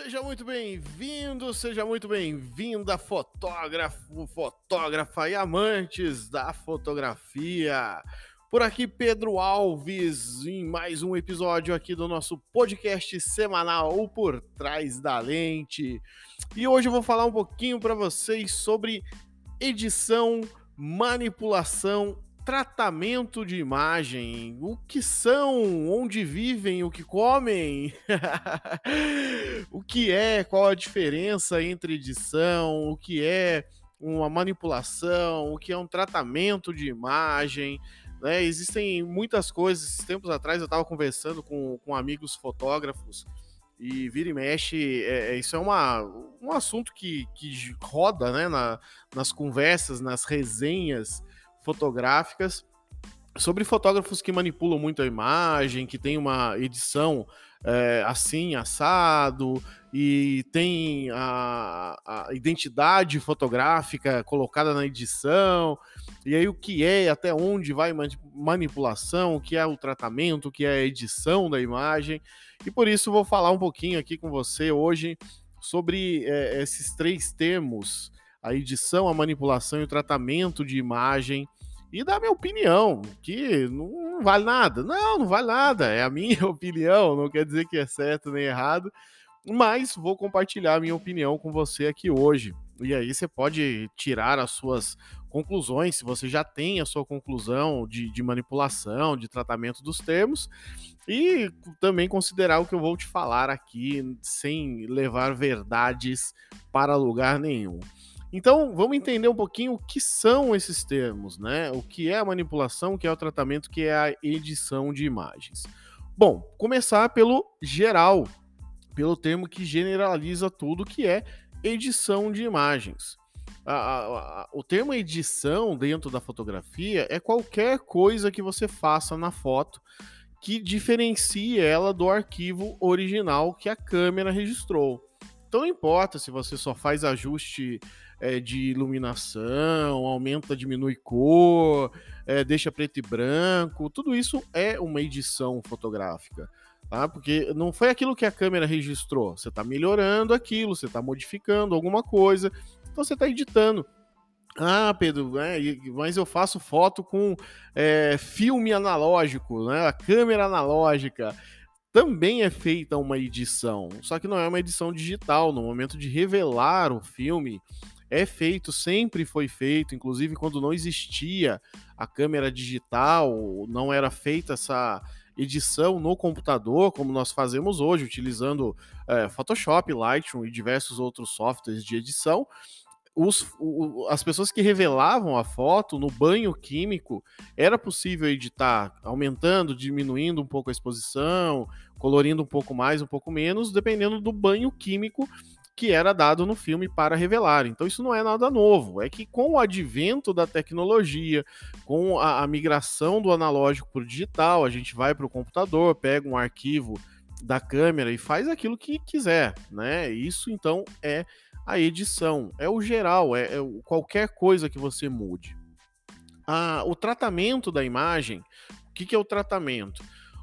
Seja muito bem-vindo, seja muito bem-vinda, fotógrafo, fotógrafa e amantes da fotografia. Por aqui, Pedro Alves, em mais um episódio aqui do nosso podcast semanal Por Trás da Lente. E hoje eu vou falar um pouquinho para vocês sobre edição, manipulação tratamento de imagem, o que são, onde vivem, o que comem, o que é, qual a diferença entre edição, o que é uma manipulação, o que é um tratamento de imagem. Né? Existem muitas coisas. Tempos atrás eu estava conversando com, com amigos fotógrafos e vira e mexe, é, é, isso é uma, um assunto que, que roda né, na, nas conversas, nas resenhas fotográficas sobre fotógrafos que manipulam muito a imagem, que tem uma edição é, assim, assado, e tem a, a, identidade fotográfica colocada na edição, e aí o que é, até onde vai manipulação, o que é o tratamento, o que é a edição da imagem, e por isso vou falar um pouquinho aqui com você hoje sobre é, esses três termos, a edição, a manipulação e o tratamento de imagem, e dar minha opinião, que não vale nada. Não, não vale nada. É a minha opinião, não quer dizer que é certo nem errado, mas vou compartilhar a minha opinião com você aqui hoje. E aí você pode tirar as suas conclusões, se você já tem a sua conclusão de, de manipulação, de tratamento dos termos, e também considerar o que eu vou te falar aqui sem levar verdades para lugar nenhum. Então, vamos entender um pouquinho o que são esses termos, né? O que é a manipulação, o que é o tratamento, o que é a edição de imagens. Bom, começar pelo geral, pelo termo que generaliza tudo, que é edição de imagens. A, a, a, o termo edição dentro da fotografia é qualquer coisa que você faça na foto que diferencie ela do arquivo original que a câmera registrou. Então não importa se você só faz ajuste é, de iluminação, aumenta, diminui cor, é, deixa preto e branco, tudo isso é uma edição fotográfica. Tá? Porque não foi aquilo que a câmera registrou. Você está melhorando aquilo, você está modificando alguma coisa, então você está editando. Ah, Pedro, é, mas eu faço foto com é, filme analógico, né? A câmera analógica também é feita uma edição, só que não é uma edição digital. No momento de revelar o filme, é feito, sempre foi feito, inclusive quando não existia a câmera digital, não era feita essa edição no computador, como nós fazemos hoje, utilizando é, Photoshop, Lightroom e diversos outros softwares de edição. Os, o, as pessoas que revelavam a foto no banho químico, era possível editar aumentando, diminuindo um pouco a exposição, colorindo um pouco mais, um pouco menos, dependendo do banho químico que era dado no filme para revelar. Então isso não é nada novo. É que com o advento da tecnologia, com a, a migração do analógico para o digital, a gente vai para o computador, pega um arquivo da câmera e faz aquilo que quiser, né? Isso então é a edição, é o geral, é, é qualquer coisa que você mude. Ah, o tratamento da imagem, o que, que é o tratamento?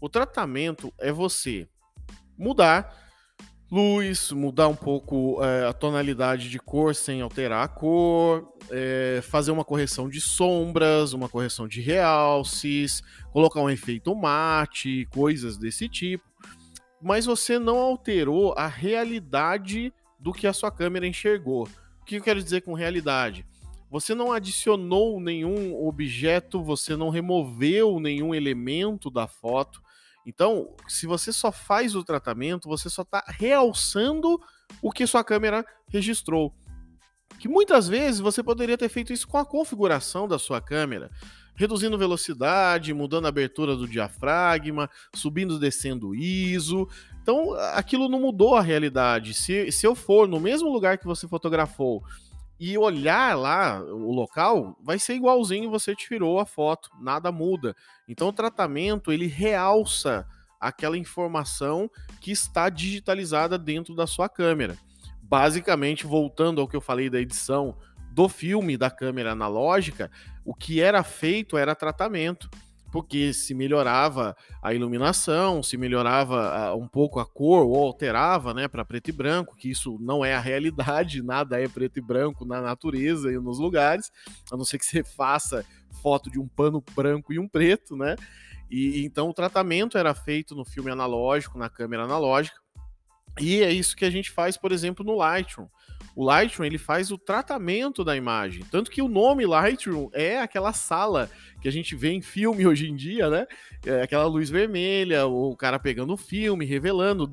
O tratamento é você mudar luz, mudar um pouco é, a tonalidade de cor sem alterar a cor, é, fazer uma correção de sombras, uma correção de realces, colocar um efeito mate, coisas desse tipo. Mas você não alterou a realidade do que a sua câmera enxergou. O que eu quero dizer com realidade? Você não adicionou nenhum objeto, você não removeu nenhum elemento da foto, então, se você só faz o tratamento, você só está realçando o que sua câmera registrou. Que muitas vezes você poderia ter feito isso com a configuração da sua câmera, reduzindo velocidade, mudando a abertura do diafragma, subindo e descendo ISO. Então, aquilo não mudou a realidade. Se, se eu for no mesmo lugar que você fotografou e olhar lá o local, vai ser igualzinho você tirou a foto, nada muda. Então o tratamento ele realça aquela informação que está digitalizada dentro da sua câmera. Basicamente, voltando ao que eu falei da edição do filme da câmera analógica, o que era feito era tratamento. porque se melhorava a iluminação, se melhorava uh, um pouco a cor ou alterava, né, para preto e branco, que isso não é a realidade, nada é preto e branco na natureza e nos lugares, a não ser que você faça foto de um pano branco e um preto, né? E então o tratamento era feito no filme analógico, na câmera analógica. E é isso que a gente faz, por exemplo, no Lightroom. O Lightroom ele faz o tratamento da imagem, tanto que o nome Lightroom é aquela sala que a gente vê em filme hoje em dia, né? É aquela luz vermelha, o cara pegando o filme, revelando,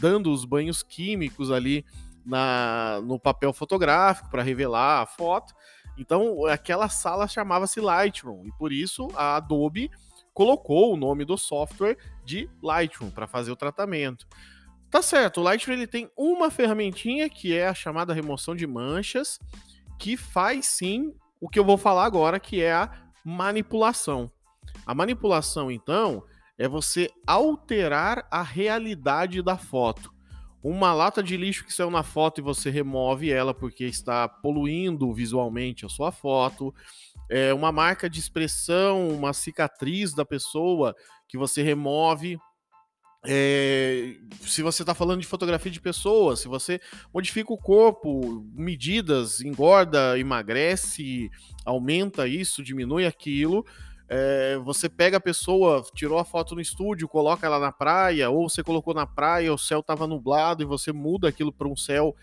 dando, os banhos químicos ali na, no papel fotográfico para revelar a foto. Então, aquela sala chamava-se Lightroom e por isso a Adobe colocou o nome do software de Lightroom para fazer o tratamento. Tá certo, o Lightroom ele tem uma ferramentinha que é a chamada remoção de manchas, que faz sim o que eu vou falar agora, que é a manipulação. A manipulação, então, é você alterar a realidade da foto. Uma lata de lixo que saiu na foto e você remove ela porque está poluindo visualmente a sua foto é, uma marca de expressão, uma cicatriz da pessoa que você remove. É, se você está falando de fotografia de pessoas, se você modifica o corpo, medidas, engorda, emagrece, aumenta isso, diminui aquilo, é, você pega a pessoa, tirou a foto no estúdio, coloca ela na praia, ou você colocou na praia, o céu estava nublado e você muda aquilo para um céu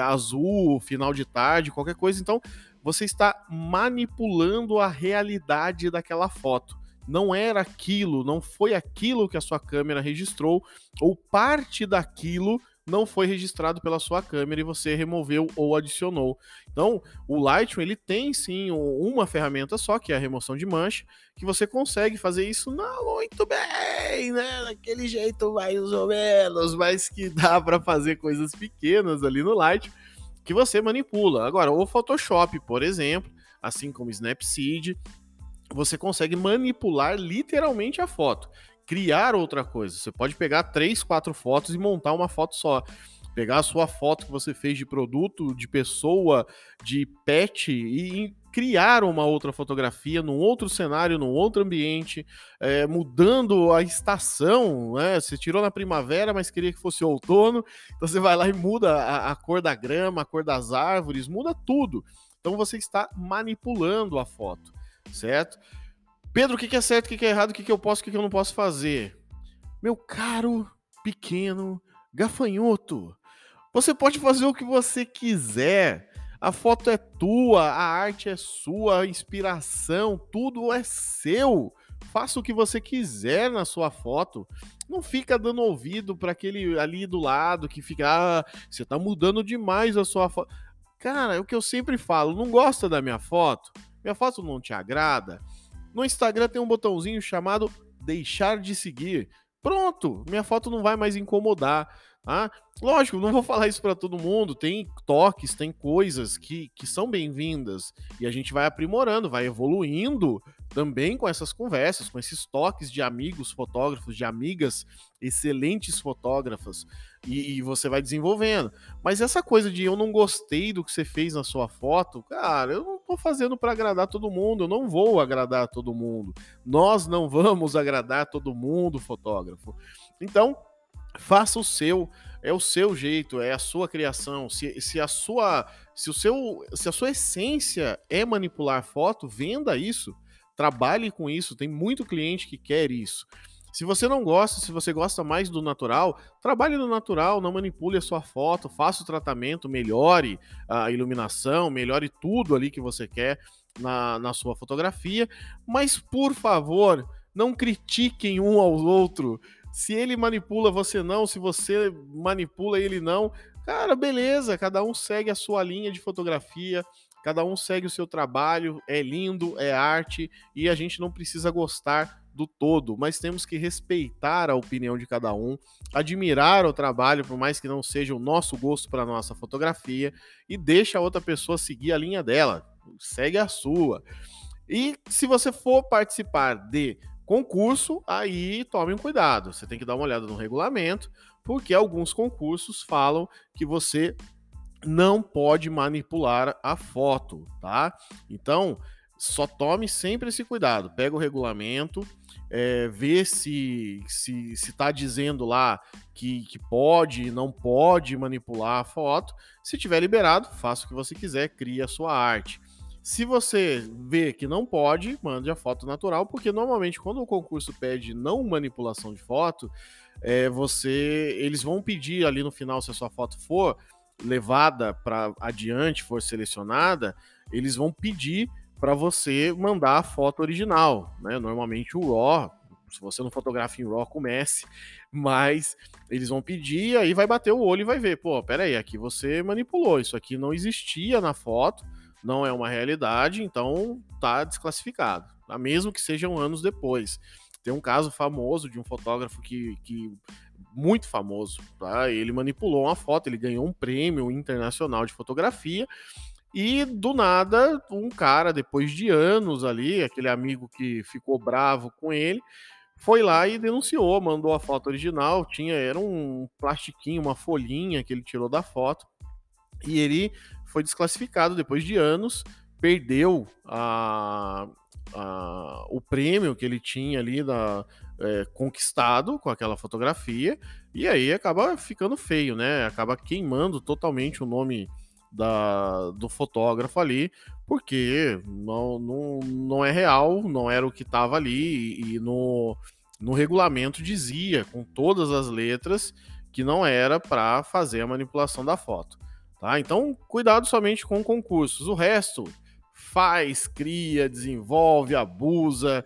azul, final de tarde, qualquer coisa. Então, você está manipulando a realidade daquela foto. Não era aquilo, não foi aquilo que a sua câmera registrou, ou parte daquilo não foi registrado pela sua câmera e você removeu ou adicionou. Então, o Lightroom ele tem sim uma ferramenta só, que é a remoção de mancha, que você consegue fazer isso não muito bem, né? Daquele jeito mais ou menos, mas que dá para fazer coisas pequenas ali no Lightroom que você manipula. Agora, o Photoshop, por exemplo, assim como Snapseed, você consegue manipular literalmente a foto, criar outra coisa. Você pode pegar três, quatro fotos e montar uma foto só. Pegar a sua foto que você fez de produto, de pessoa, de pet e criar uma outra fotografia num outro cenário, num outro ambiente, é, mudando a estação. Né? Você tirou na primavera, mas queria que fosse outono, então você vai lá e muda a, a cor da grama, a cor das árvores, muda tudo. Então você está manipulando a foto, certo? Pedro, o que é certo, o que é errado, o que eu posso, o que eu não posso fazer? Meu caro, pequeno, gafanhoto, você pode fazer o que você quiser. A foto é tua, a arte é sua, a inspiração, tudo é seu. Faça o que você quiser na sua foto. Não fica dando ouvido para aquele ali do lado que fica, ah, você tá mudando demais a sua foto. Cara, é o que eu sempre falo, não gosta da minha foto? Minha foto não te agrada? No Instagram tem um botãozinho chamado deixar de seguir. Pronto, minha foto não vai mais incomodar. Tá? Lógico, não vou falar isso para todo mundo. Tem toques, tem coisas que, que são bem-vindas e a gente vai aprimorando, vai evoluindo também com essas conversas, com esses toques de amigos fotógrafos, de amigas excelentes fotógrafas e, e você vai desenvolvendo. Mas essa coisa de eu não gostei do que você fez na sua foto, cara, eu não tô fazendo para agradar todo mundo, eu não vou agradar todo mundo. Nós não vamos agradar todo mundo, fotógrafo. Então, faça o seu, é o seu jeito, é a sua criação. Se, se a sua, se o seu, se a sua essência é manipular foto, venda isso, trabalhe com isso. Tem muito cliente que quer isso. Se você não gosta, se você gosta mais do natural, trabalhe no natural, não manipule a sua foto, faça o tratamento, melhore a iluminação, melhore tudo ali que você quer na, na sua fotografia. Mas, por favor, não critiquem um ao outro. Se ele manipula você não, se você manipula ele não, cara, beleza, cada um segue a sua linha de fotografia, cada um segue o seu trabalho, é lindo, é arte e a gente não precisa gostar do todo, mas temos que respeitar a opinião de cada um, admirar o trabalho, por mais que não seja o nosso gosto para nossa fotografia, e deixa a outra pessoa seguir a linha dela, segue a sua. E se você for participar de Concurso, aí tome um cuidado. Você tem que dar uma olhada no regulamento, porque alguns concursos falam que você não pode manipular a foto, tá? Então, só tome sempre esse cuidado. Pega o regulamento, é, vê se se está dizendo lá que, que pode, não pode manipular a foto. Se tiver liberado, faça o que você quiser, crie a sua arte. Se você vê que não pode, mande a foto natural, porque normalmente quando o concurso pede não manipulação de foto, é, você eles vão pedir ali no final se a sua foto for levada para adiante, for selecionada, eles vão pedir para você mandar a foto original, né? Normalmente o RAW, se você não fotografa em RAW, comece, mas eles vão pedir, aí vai bater o olho e vai ver, pô, peraí, aqui você manipulou, isso aqui não existia na foto, não é uma realidade, então tá desclassificado, tá? mesmo que sejam anos depois. Tem um caso famoso de um fotógrafo que, que muito famoso, tá? Ele manipulou uma foto, ele ganhou um prêmio internacional de fotografia e do nada, um cara, depois de anos ali, aquele amigo que ficou bravo com ele, foi lá e denunciou, mandou a foto original, tinha era um plastiquinho, uma folhinha que ele tirou da foto, e ele foi desclassificado depois de anos, perdeu a, a o prêmio que ele tinha ali da, é, conquistado com aquela fotografia, e aí acaba ficando feio, né? Acaba queimando totalmente o nome da, do fotógrafo ali, porque não, não, não é real, não era o que estava ali, e, e no, no regulamento dizia, com todas as letras, que não era para fazer a manipulação da foto. Tá? Então, cuidado somente com concursos. O resto, faz, cria, desenvolve, abusa.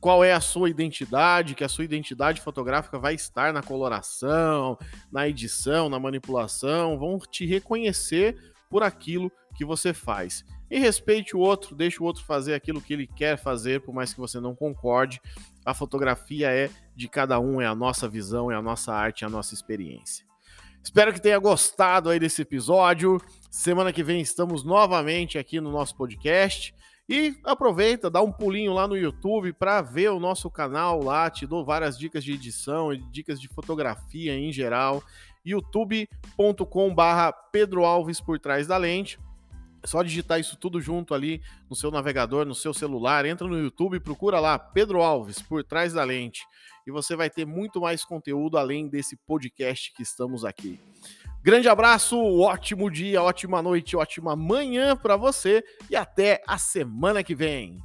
Qual é a sua identidade? Que a sua identidade fotográfica vai estar na coloração, na edição, na manipulação. Vão te reconhecer por aquilo que você faz. E respeite o outro, deixe o outro fazer aquilo que ele quer fazer, por mais que você não concorde. A fotografia é de cada um, é a nossa visão, é a nossa arte, é a nossa experiência. Espero que tenha gostado aí desse episódio. Semana que vem estamos novamente aqui no nosso podcast. E aproveita, dá um pulinho lá no YouTube para ver o nosso canal lá. Te dou várias dicas de edição, dicas de fotografia em geral youtube.com/barra Pedro Alves por trás da lente. É só digitar isso tudo junto ali no seu navegador, no seu celular, entra no YouTube, procura lá Pedro Alves por trás da lente e você vai ter muito mais conteúdo além desse podcast que estamos aqui. Grande abraço, ótimo dia, ótima noite, ótima manhã para você e até a semana que vem.